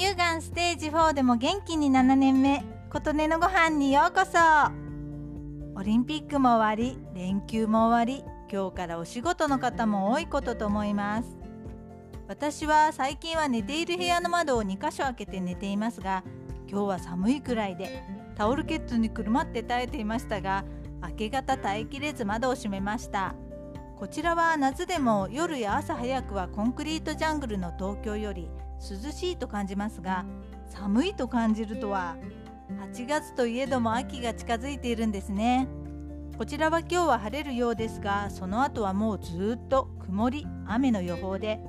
乳がんステージ4でも元気に7年目琴音のご飯にようこそ。オリンピックも終わり連休も終わり今日からお仕事の方も多いことと思います。私は最近は寝ている部屋の窓を2箇所開けて寝ていますが今日は寒いくらいでタオルケットにくるまって耐えていましたが明け方耐えきれず窓を閉めました。こちらは夏でも夜や朝早くはコンクリートジャングルの東京より涼しいと感じますが寒いと感じるとは8月といえども秋が近づいているんですね。こちらは今日は晴れるようですがその後はもうずっと曇り雨の予報で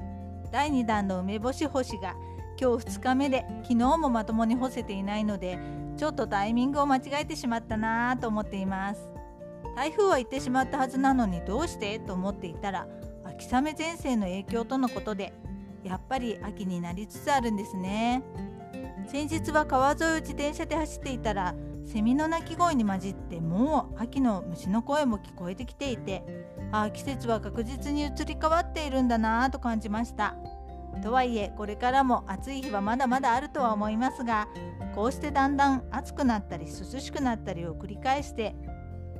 第2弾の梅干し干しが今日2日目で昨日もまともに干せていないのでちょっとタイミングを間違えてしまったなぁと思っています。台風は行ってしまったはずなのにどうして？と思っていたら秋雨前線の影響とのことでやっぱり秋になりつつあるんですね。先日は川沿いを自転車で走っていたらセミの鳴き声に混じってもう秋の虫の声も聞こえてきていてああ季節は確実に移り変わっているんだなぁと感じました。とはいえこれからも暑い日はまだまだあるとは思いますがこうしてだんだん暑くなったり涼しくなったりを繰り返して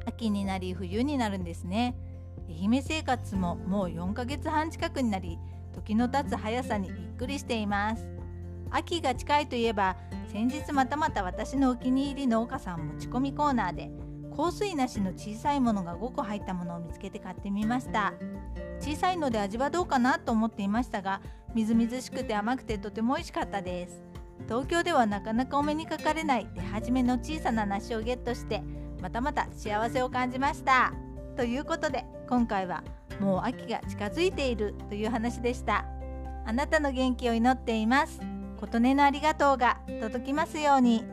秋になり冬になるんですね。愛媛生活ももう4ヶ月半近くになり時の経つ速さにびっくりしています。秋が近いといえば先日またまた私のお気に入り農家さん持ち込みコーナーで香水なしの小さいものが5個入ったものを見つけて買ってみました。小さいので味はどうかなと思っていましたがみずみずしくて甘くてとても美味しかったです。東京ではなかなかお目にかかれない出始めの小さな梨をゲットしてまたまた幸せを感じました。ということで今回はもう秋が近づいているという話でしたあなたの元気を祈っています琴音のありがとうが届きますように。